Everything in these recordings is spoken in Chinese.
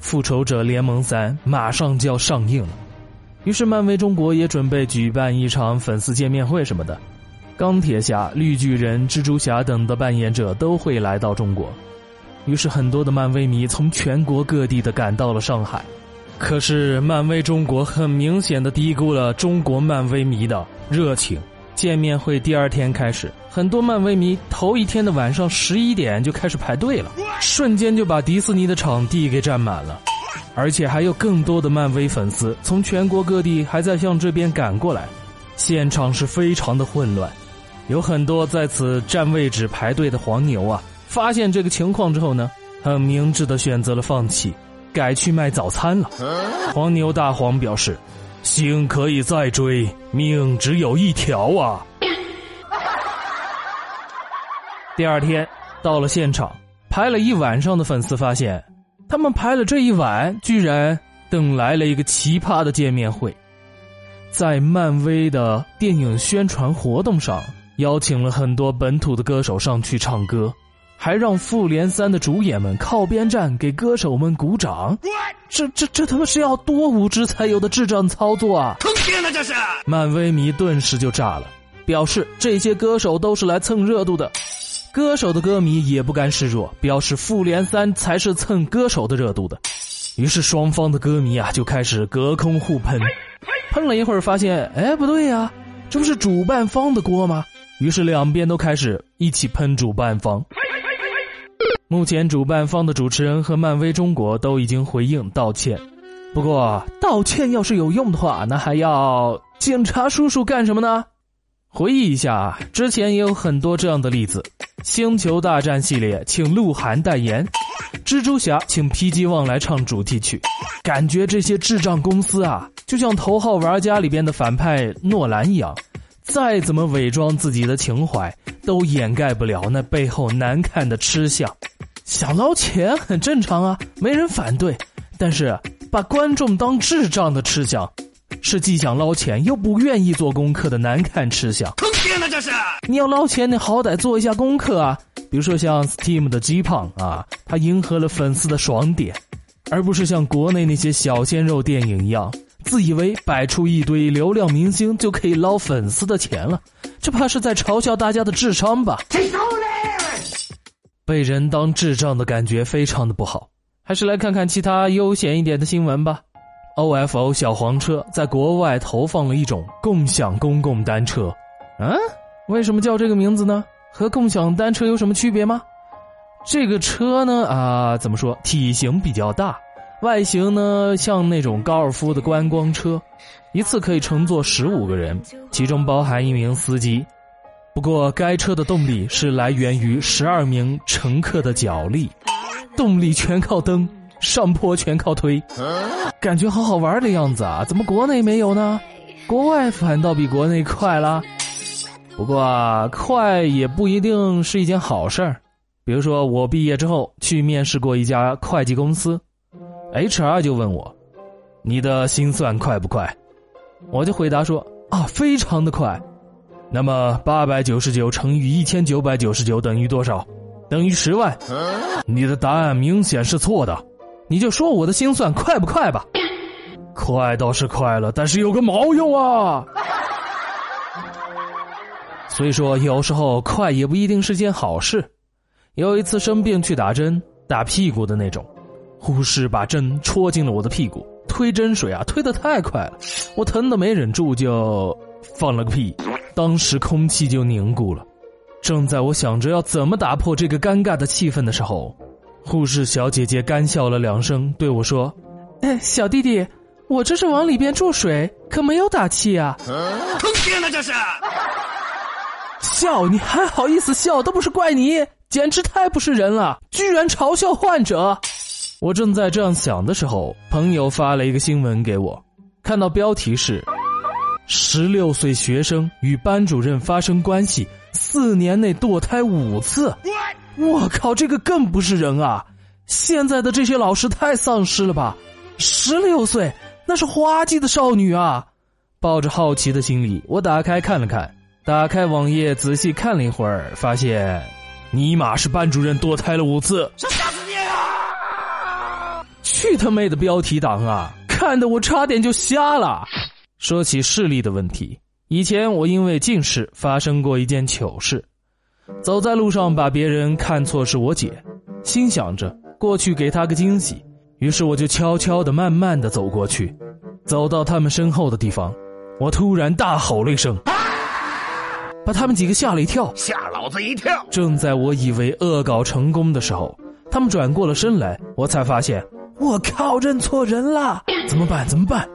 复仇者联盟三》马上就要上映了，于是漫威中国也准备举办一场粉丝见面会什么的。钢铁侠、绿巨人、蜘蛛侠等的扮演者都会来到中国，于是很多的漫威迷从全国各地的赶到了上海。可是漫威中国很明显的低估了中国漫威迷的热情。见面会第二天开始，很多漫威迷头一天的晚上十一点就开始排队了，瞬间就把迪士尼的场地给占满了，而且还有更多的漫威粉丝从全国各地还在向这边赶过来，现场是非常的混乱，有很多在此占位置排队的黄牛啊，发现这个情况之后呢，很明智的选择了放弃，改去卖早餐了。黄牛大黄表示。星可以再追，命只有一条啊！第二天到了现场，排了一晚上的粉丝发现，他们排了这一晚，居然等来了一个奇葩的见面会。在漫威的电影宣传活动上，邀请了很多本土的歌手上去唱歌。还让复联三的主演们靠边站，给歌手们鼓掌，这这这他妈是要多无知才有的智障操作啊！坑爹呢这是！漫威迷顿时就炸了，表示这些歌手都是来蹭热度的。歌手的歌迷也不甘示弱，表示复联三才是蹭歌手的热度的。于是双方的歌迷啊就开始隔空互喷，喷了一会儿发现，哎不对呀，这不是主办方的锅吗？于是两边都开始一起喷主办方。目前主办方的主持人和漫威中国都已经回应道歉，不过道歉要是有用的话，那还要警察叔叔干什么呢？回忆一下，之前也有很多这样的例子：星球大战系列请鹿晗代言，蜘蛛侠请 PG 旺来唱主题曲，感觉这些智障公司啊，就像《头号玩家》里边的反派诺兰一样，再怎么伪装自己的情怀，都掩盖不了那背后难看的吃相。想捞钱很正常啊，没人反对。但是把观众当智障的吃相，是既想捞钱又不愿意做功课的难看吃相。坑爹呢这是！你要捞钱，你好歹做一下功课啊。比如说像 Steam 的鸡胖啊，他迎合了粉丝的爽点，而不是像国内那些小鲜肉电影一样，自以为摆出一堆流量明星就可以捞粉丝的钱了。这怕是在嘲笑大家的智商吧？被人当智障的感觉非常的不好，还是来看看其他悠闲一点的新闻吧。OFO 小黄车在国外投放了一种共享公共单车，嗯，为什么叫这个名字呢？和共享单车有什么区别吗？这个车呢啊，怎么说？体型比较大，外形呢像那种高尔夫的观光车，一次可以乘坐十五个人，其中包含一名司机。不过，该车的动力是来源于十二名乘客的脚力，动力全靠蹬，上坡全靠推，感觉好好玩的样子啊！怎么国内没有呢？国外反倒比国内快了。不过啊，快也不一定是一件好事儿。比如说，我毕业之后去面试过一家会计公司，HR 就问我：“你的心算快不快？”我就回答说：“啊，非常的快。”那么八百九十九乘以一千九百九十九等于多少？等于十万。你的答案明显是错的，你就说我的心算快不快吧？快倒是快了，但是有个毛用啊！所以说，有时候快也不一定是件好事。有一次生病去打针，打屁股的那种，护士把针戳进了我的屁股，推针水啊，推得太快了，我疼的没忍住就放了个屁。当时空气就凝固了，正在我想着要怎么打破这个尴尬的气氛的时候，护士小姐姐干笑了两声，对我说：“哎，小弟弟，我这是往里边注水，可没有打气啊！”坑爹呢这是！笑你还好意思笑？都不是怪你，简直太不是人了！居然嘲笑患者！我正在这样想的时候，朋友发了一个新闻给我，看到标题是。十六岁学生与班主任发生关系，四年内堕胎五次。我靠，这个更不是人啊！现在的这些老师太丧尸了吧？十六岁，那是花季的少女啊！抱着好奇的心理，我打开看了看，打开网页仔细看了一会儿，发现尼玛是班主任堕胎了五次。去他妹的标题党啊！看得我差点就瞎了。说起视力的问题，以前我因为近视发生过一件糗事。走在路上，把别人看错是我姐，心想着过去给她个惊喜，于是我就悄悄的、慢慢的走过去。走到他们身后的地方，我突然大吼了一声，把他们几个吓了一跳，吓老子一跳。正在我以为恶搞成功的时候，他们转过了身来，我才发现，我靠，认错人了！怎么办？怎么办？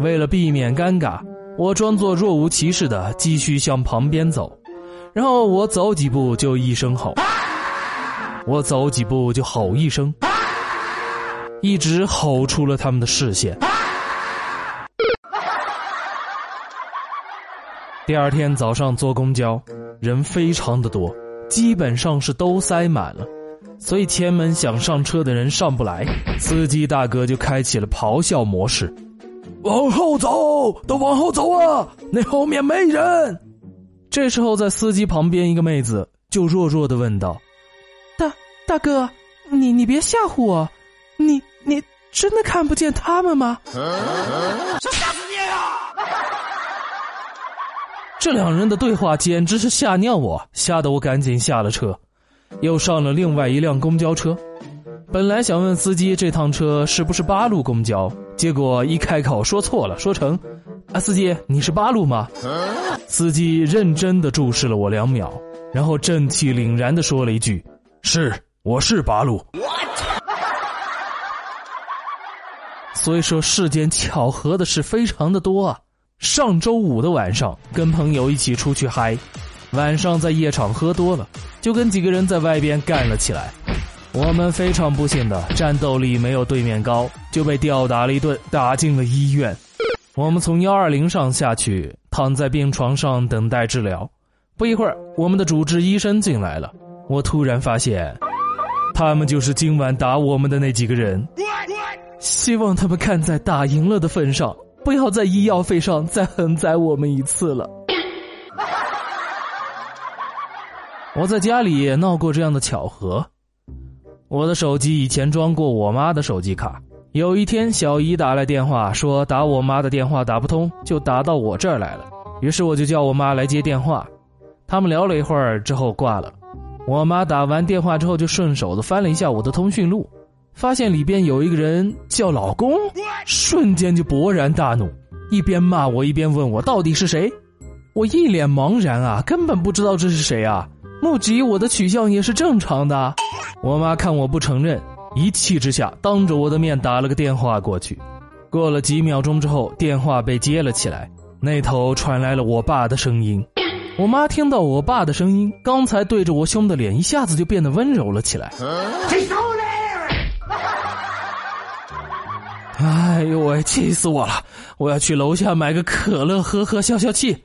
为了避免尴尬，我装作若无其事的继续向旁边走，然后我走几步就一声吼，我走几步就吼一声，一直吼出了他们的视线。第二天早上坐公交，人非常的多，基本上是都塞满了，所以前门想上车的人上不来，司机大哥就开启了咆哮模式：“往后走，都往后走啊，那后面没人。”这时候，在司机旁边一个妹子就弱弱的问道：“大大哥，你你别吓唬我，你你真的看不见他们吗？”吓死你啊！这两人的对话简直是吓尿我，吓得我赶紧下了车，又上了另外一辆公交车。本来想问司机这趟车是不是八路公交，结果一开口说错了，说成：“啊，司机你是八路吗？”司机认真的注视了我两秒，然后正气凛然的说了一句：“是，我是八路。”所以说世间巧合的事非常的多啊。上周五的晚上，跟朋友一起出去嗨，晚上在夜场喝多了，就跟几个人在外边干了起来。我们非常不幸的战斗力没有对面高，就被吊打了一顿，打进了医院。我们从幺二零上下去，躺在病床上等待治疗。不一会儿，我们的主治医生进来了。我突然发现，他们就是今晚打我们的那几个人。希望他们看在打赢了的份上。不要在医药费上再横宰我们一次了。我在家里也闹过这样的巧合。我的手机以前装过我妈的手机卡，有一天小姨打来电话说打我妈的电话打不通，就打到我这儿来了。于是我就叫我妈来接电话，他们聊了一会儿之后挂了。我妈打完电话之后就顺手的翻了一下我的通讯录。发现里边有一个人叫老公，瞬间就勃然大怒，一边骂我一边问我到底是谁。我一脸茫然啊，根本不知道这是谁啊。目击我的取向也是正常的。我妈看我不承认，一气之下当着我的面打了个电话过去。过了几秒钟之后，电话被接了起来，那头传来了我爸的声音。我妈听到我爸的声音，刚才对着我凶的脸一下子就变得温柔了起来。哎呦喂！气死我了！我要去楼下买个可乐喝喝消消气。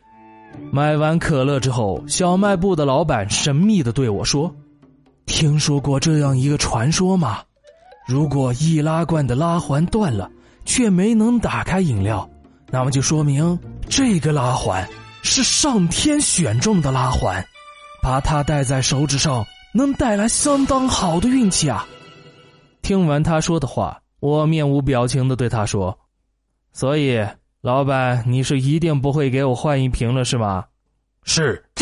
买完可乐之后，小卖部的老板神秘的对我说：“听说过这样一个传说吗？如果易拉罐的拉环断了，却没能打开饮料，那么就说明这个拉环是上天选中的拉环，把它戴在手指上能带来相当好的运气啊！”听完他说的话。我面无表情的对他说：“所以，老板，你是一定不会给我换一瓶了，是吗？”“是。”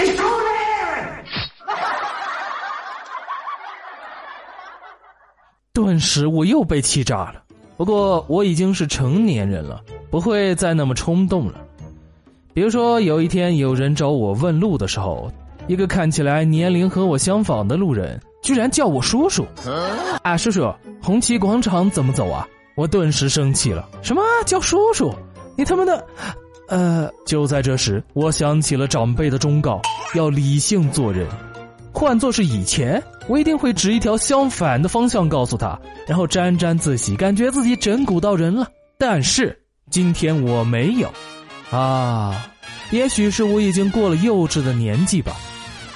顿时我又被气炸了。不过我已经是成年人了，不会再那么冲动了。比如说，有一天有人找我问路的时候，一个看起来年龄和我相仿的路人。居然叫我叔叔！啊，叔叔，红旗广场怎么走啊？我顿时生气了。什么叫叔叔？你他妈的！呃，就在这时，我想起了长辈的忠告，要理性做人。换做是以前，我一定会指一条相反的方向告诉他，然后沾沾自喜，感觉自己整蛊到人了。但是今天我没有。啊，也许是我已经过了幼稚的年纪吧。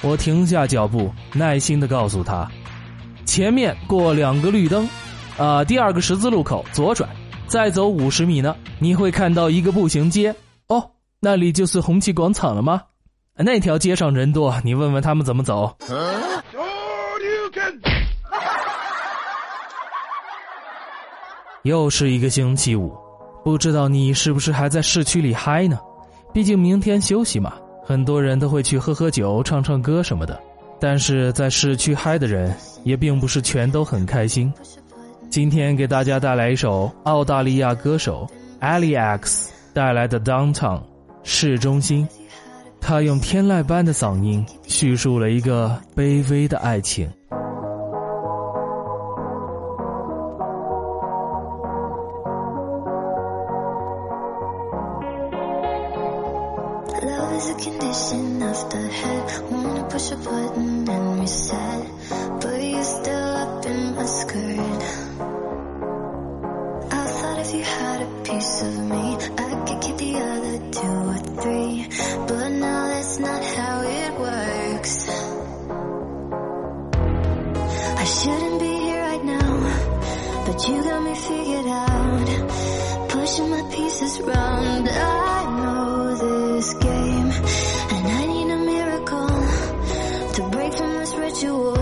我停下脚步，耐心的告诉他：“前面过两个绿灯，啊，第二个十字路口左转，再走五十米呢，你会看到一个步行街。哦，那里就是红旗广场了吗？那条街上人多，你问问他们怎么走。”又是一个星期五，不知道你是不是还在市区里嗨呢？毕竟明天休息嘛，很多人都会去喝喝酒、唱唱歌什么的。但是在市区嗨的人也并不是全都很开心。今天给大家带来一首澳大利亚歌手 Ali X 带来的《Downtown》市中心。他用天籁般的嗓音叙述了一个卑微的爱情。Skirt. I thought if you had a piece of me, I could keep the other two or three. But now that's not how it works. I shouldn't be here right now. But you got me figured out. Pushing my pieces round. I know this game. And I need a miracle to break from this ritual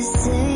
say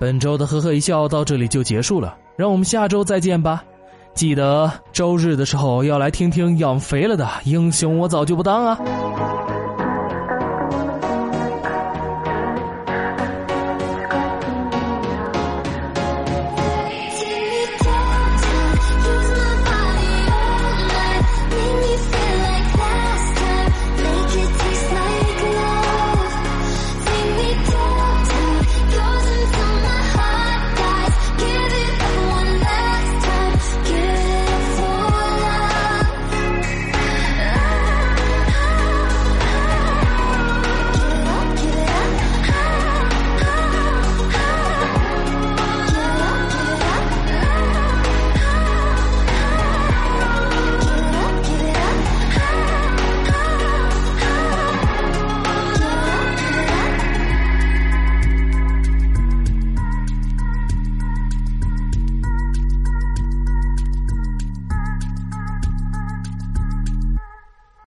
本周的呵呵一笑到这里就结束了，让我们下周再见吧。记得周日的时候要来听听养肥了的英雄，我早就不当啊。